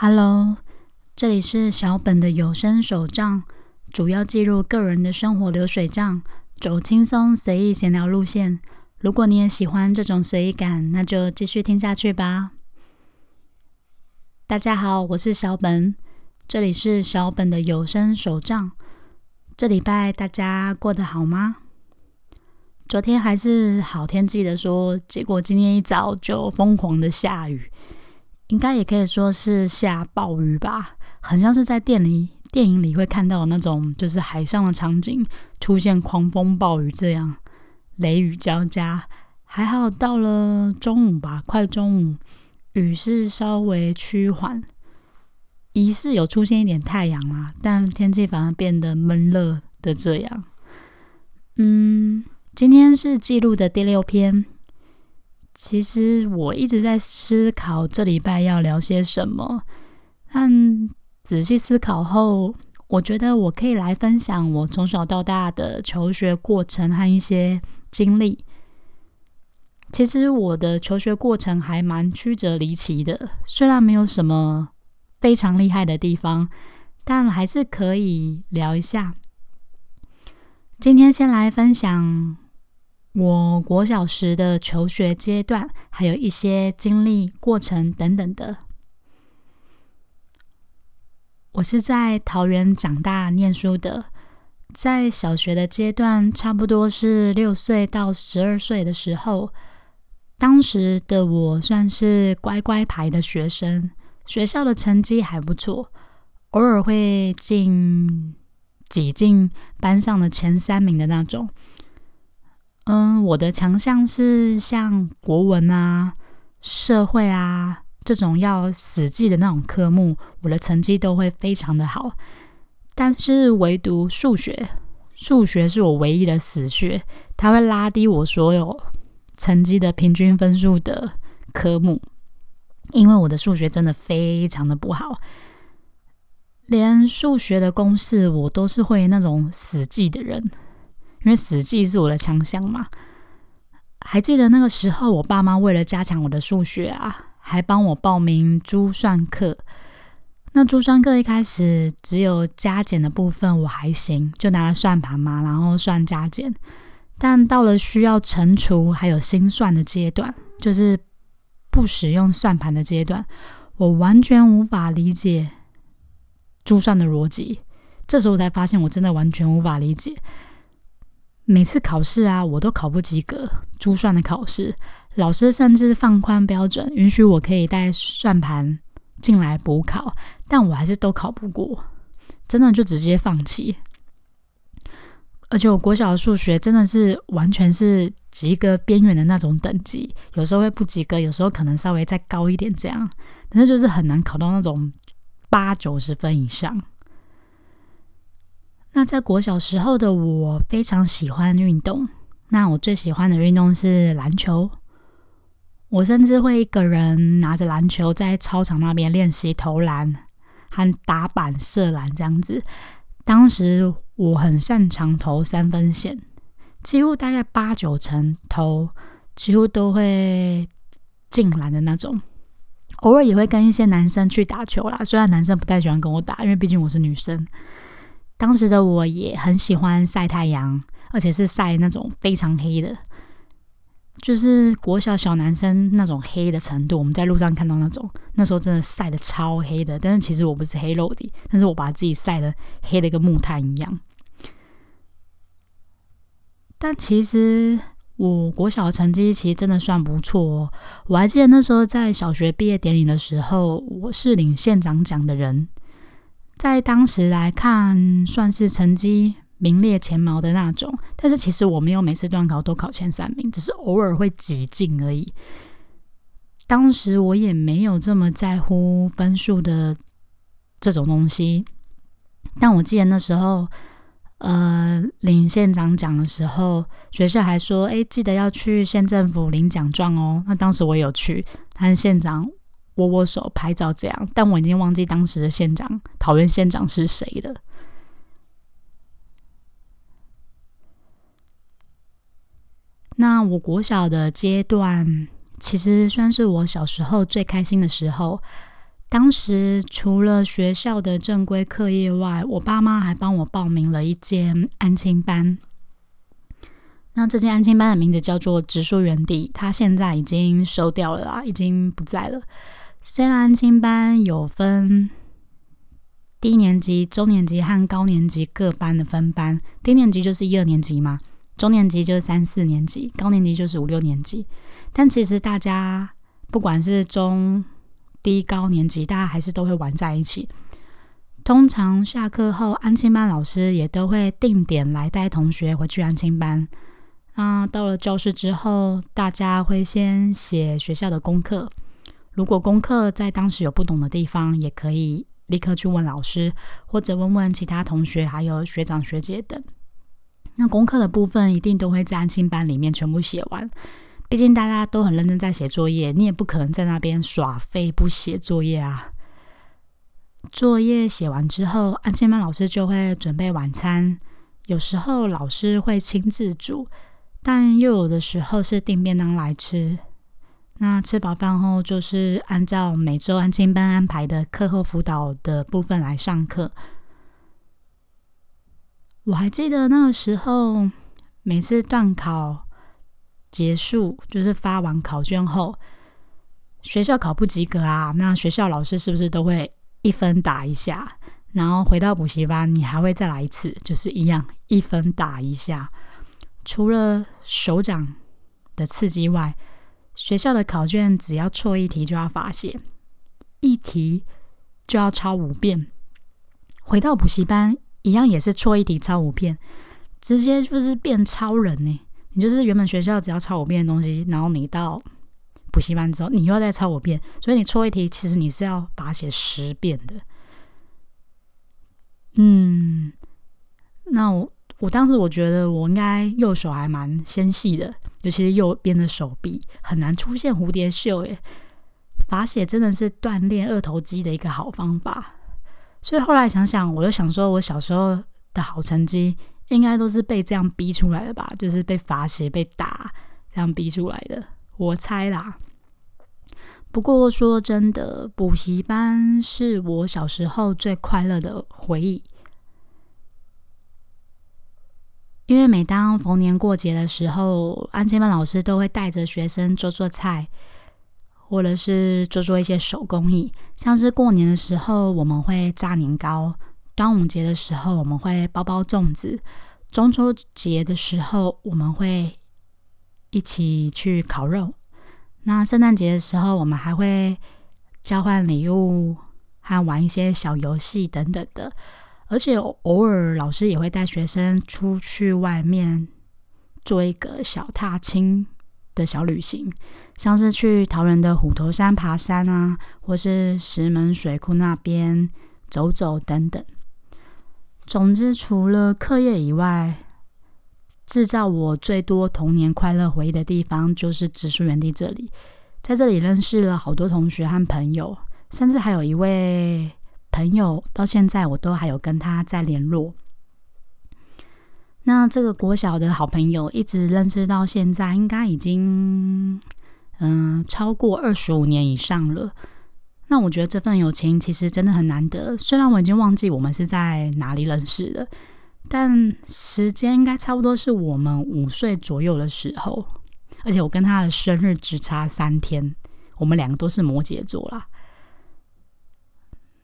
Hello，这里是小本的有声手账，主要记录个人的生活流水账，走轻松随意闲聊路线。如果你也喜欢这种随意感，那就继续听下去吧。大家好，我是小本，这里是小本的有声手账。这礼拜大家过得好吗？昨天还是好天气的说，结果今天一早就疯狂的下雨。应该也可以说是下暴雨吧，很像是在电里电影里会看到的那种，就是海上的场景出现狂风暴雨这样，雷雨交加。还好到了中午吧，快中午，雨势稍微趋缓，疑似有出现一点太阳啦，但天气反而变得闷热的这样。嗯，今天是记录的第六篇。其实我一直在思考这礼拜要聊些什么，但仔细思考后，我觉得我可以来分享我从小到大的求学过程和一些经历。其实我的求学过程还蛮曲折离奇的，虽然没有什么非常厉害的地方，但还是可以聊一下。今天先来分享。我国小时的求学阶段，还有一些经历过程等等的。我是在桃园长大念书的，在小学的阶段，差不多是六岁到十二岁的时候，当时的我算是乖乖牌的学生，学校的成绩还不错，偶尔会进挤进班上的前三名的那种。嗯，我的强项是像国文啊、社会啊这种要死记的那种科目，我的成绩都会非常的好。但是唯独数学，数学是我唯一的死穴，它会拉低我所有成绩的平均分数的科目，因为我的数学真的非常的不好，连数学的公式我都是会那种死记的人。因为死记是我的强项嘛，还记得那个时候，我爸妈为了加强我的数学啊，还帮我报名珠算课。那珠算课一开始只有加减的部分我还行，就拿了算盘嘛，然后算加减。但到了需要乘除还有心算的阶段，就是不使用算盘的阶段，我完全无法理解珠算的逻辑。这时候才发现，我真的完全无法理解。每次考试啊，我都考不及格。珠算的考试，老师甚至放宽标准，允许我可以带算盘进来补考，但我还是都考不过，真的就直接放弃。而且我国小的数学真的是完全是及格边缘的那种等级，有时候会不及格，有时候可能稍微再高一点这样，但是就是很难考到那种八九十分以上。那在国小时候的我非常喜欢运动，那我最喜欢的运动是篮球。我甚至会一个人拿着篮球在操场那边练习投篮和打板射篮这样子。当时我很擅长投三分线，几乎大概八九成投，几乎都会进篮的那种。偶尔也会跟一些男生去打球啦，虽然男生不太喜欢跟我打，因为毕竟我是女生。当时的我也很喜欢晒太阳，而且是晒那种非常黑的，就是国小小男生那种黑的程度。我们在路上看到那种，那时候真的晒的超黑的。但是其实我不是黑肉的，但是我把自己晒的黑的跟木炭一样。但其实我国小的成绩其实真的算不错哦。我还记得那时候在小学毕业典礼的时候，我是领县长奖的人。在当时来看，算是成绩名列前茅的那种。但是其实我没有每次段考都考前三名，只是偶尔会挤进而已。当时我也没有这么在乎分数的这种东西。但我记得那时候，呃，领县长奖的时候，学校还说：“哎，记得要去县政府领奖状哦。”那当时我有去，但县长。握握手、拍照这样，但我已经忘记当时的县长桃园县长是谁了。那我国小的阶段，其实算是我小时候最开心的时候。当时除了学校的正规课业外，我爸妈还帮我报名了一间安亲班。那这间安亲班的名字叫做植树园地，它现在已经收掉了啦，已经不在了。虽然安亲班有分低年级、中年级和高年级各班的分班，低年级就是一二年级嘛，中年级就是三四年级，高年级就是五六年级。但其实大家不管是中低高年级，大家还是都会玩在一起。通常下课后，安亲班老师也都会定点来带同学回去安亲班。那到了教室之后，大家会先写学校的功课。如果功课在当时有不懂的地方，也可以立刻去问老师，或者问问其他同学，还有学长学姐等。那功课的部分一定都会在安亲班里面全部写完。毕竟大家都很认真在写作业，你也不可能在那边耍废不写作业啊。作业写完之后，安亲班老师就会准备晚餐，有时候老师会亲自煮，但又有的时候是订便当来吃。那吃饱饭后，就是按照每周安亲班安排的课后辅导的部分来上课。我还记得那个时候，每次断考。结束就是发完考卷后，学校考不及格啊，那学校老师是不是都会一分打一下？然后回到补习班，你还会再来一次，就是一样一分打一下。除了手掌的刺激外，学校的考卷只要错一题就要罚写，一题就要抄五遍。回到补习班，一样也是错一题抄五遍，直接就是变超人呢。你就是原本学校只要抄五遍的东西，然后你到补习班之后，你又要再抄五遍，所以你错一题，其实你是要罚写十遍的。嗯，那我我当时我觉得我应该右手还蛮纤细的，尤其是右边的手臂很难出现蝴蝶袖耶。罚写真的是锻炼二头肌的一个好方法，所以后来想想，我就想说，我小时候的好成绩。应该都是被这样逼出来的吧，就是被罚写、被打这样逼出来的，我猜啦。不过说真的，补习班是我小时候最快乐的回忆，因为每当逢年过节的时候，安亲班老师都会带着学生做做菜，或者是做做一些手工艺，像是过年的时候我们会炸年糕。端午节的时候，我们会包包粽子；中秋节的时候，我们会一起去烤肉。那圣诞节的时候，我们还会交换礼物和玩一些小游戏等等的。而且偶尔老师也会带学生出去外面做一个小踏青的小旅行，像是去桃园的虎头山爬山啊，或是石门水库那边走走等等。总之，除了课业以外，制造我最多童年快乐回忆的地方就是植树园地这里。在这里认识了好多同学和朋友，甚至还有一位朋友，到现在我都还有跟他在联络。那这个国小的好朋友，一直认识到现在，应该已经嗯超过二十五年以上了。那我觉得这份友情其实真的很难得。虽然我已经忘记我们是在哪里认识的，但时间应该差不多是我们五岁左右的时候。而且我跟他的生日只差三天，我们两个都是摩羯座啦。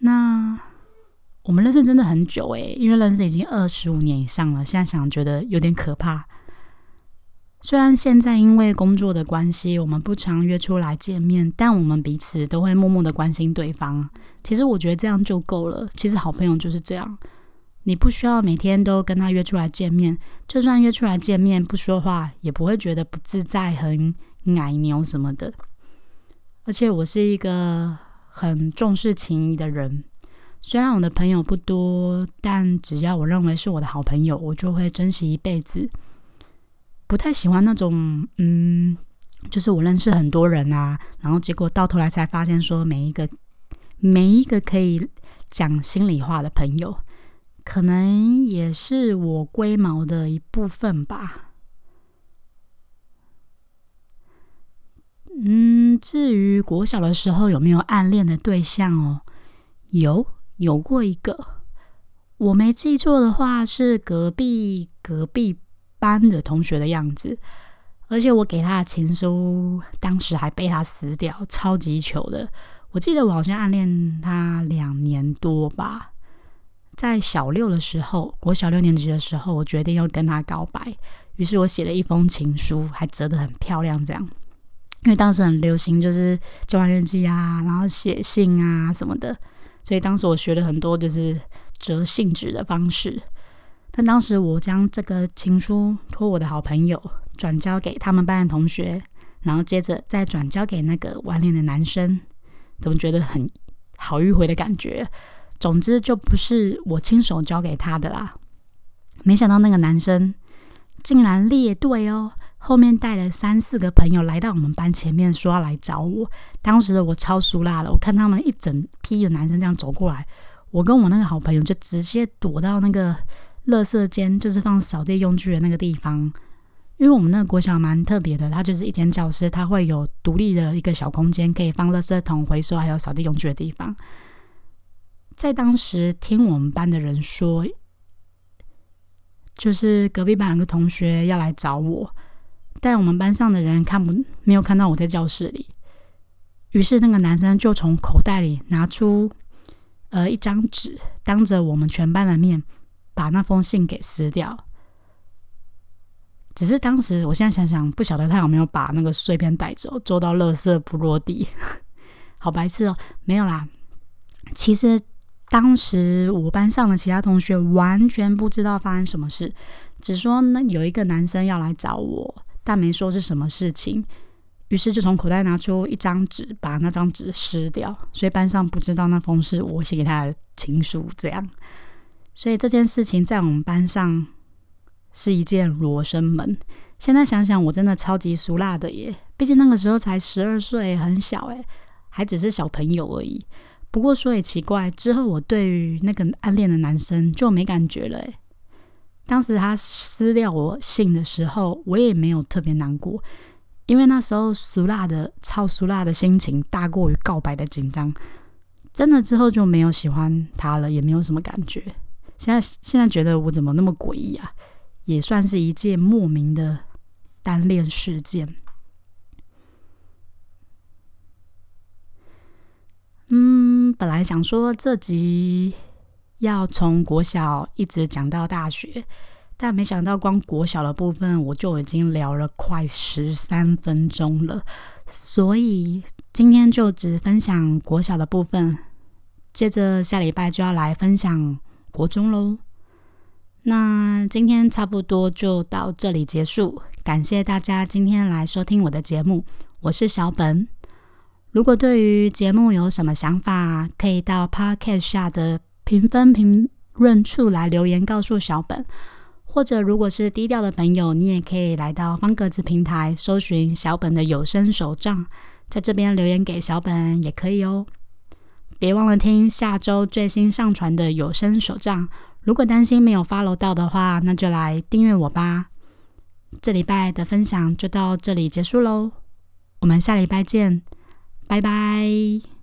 那我们认识真的很久诶，因为认识已经二十五年以上了。现在想觉得有点可怕。虽然现在因为工作的关系，我们不常约出来见面，但我们彼此都会默默的关心对方。其实我觉得这样就够了。其实好朋友就是这样，你不需要每天都跟他约出来见面，就算约出来见面不说话，也不会觉得不自在、很矮牛什么的。而且我是一个很重视情谊的人，虽然我的朋友不多，但只要我认为是我的好朋友，我就会珍惜一辈子。不太喜欢那种，嗯，就是我认识很多人啊，然后结果到头来才发现，说每一个每一个可以讲心里话的朋友，可能也是我龟毛的一部分吧。至于国小的时候有没有暗恋的对象哦？有，有过一个。我没记错的话，是隔壁隔壁班的同学的样子。而且我给他的情书，当时还被他撕掉，超级糗的。我记得我好像暗恋他两年多吧。在小六的时候，国小六年级的时候，我决定要跟他告白。于是我写了一封情书，还折得很漂亮，这样。因为当时很流行，就是交换日记啊，然后写信啊什么的。所以当时我学了很多，就是折信纸的方式。但当时我将这个情书托我的好朋友转交给他们班的同学，然后接着再转交给那个晚恋的男生，怎么觉得很好迂回的感觉？总之就不是我亲手交给他的啦。没想到那个男生竟然列队哦，后面带了三四个朋友来到我们班前面，说要来找我。当时的我超熟辣的，我看他们一整批的男生这样走过来，我跟我那个好朋友就直接躲到那个。垃圾间就是放扫地用具的那个地方，因为我们那个国小蛮特别的，它就是一间教室，它会有独立的一个小空间，可以放垃圾桶、回收还有扫地用具的地方。在当时听我们班的人说，就是隔壁班有个同学要来找我，但我们班上的人看不没有看到我在教室里，于是那个男生就从口袋里拿出呃一张纸，当着我们全班的面。把那封信给撕掉，只是当时，我现在想想，不晓得他有没有把那个碎片带走，做到垃圾不落地，好白痴哦！没有啦，其实当时我班上的其他同学完全不知道发生什么事，只说呢有一个男生要来找我，但没说是什么事情，于是就从口袋拿出一张纸，把那张纸撕掉，所以班上不知道那封是我写给他的情书，这样。所以这件事情在我们班上是一件罗生门。现在想想，我真的超级俗辣的耶！毕竟那个时候才十二岁，很小诶，还只是小朋友而已。不过说也奇怪，之后我对于那个暗恋的男生就没感觉了诶。当时他撕掉我信的时候，我也没有特别难过，因为那时候俗辣的、超俗辣的心情大过于告白的紧张。真的之后就没有喜欢他了，也没有什么感觉。现在现在觉得我怎么那么诡异啊？也算是一件莫名的单恋事件。嗯，本来想说这集要从国小一直讲到大学，但没想到光国小的部分我就已经聊了快十三分钟了，所以今天就只分享国小的部分，接着下礼拜就要来分享。国中喽，那今天差不多就到这里结束。感谢大家今天来收听我的节目，我是小本。如果对于节目有什么想法，可以到 Podcast 下的评分评论处来留言告诉小本。或者如果是低调的朋友，你也可以来到方格子平台搜寻小本的有声手账，在这边留言给小本也可以哦。别忘了听下周最新上传的有声手账。如果担心没有 follow 到的话，那就来订阅我吧。这礼拜的分享就到这里结束喽，我们下礼拜见，拜拜。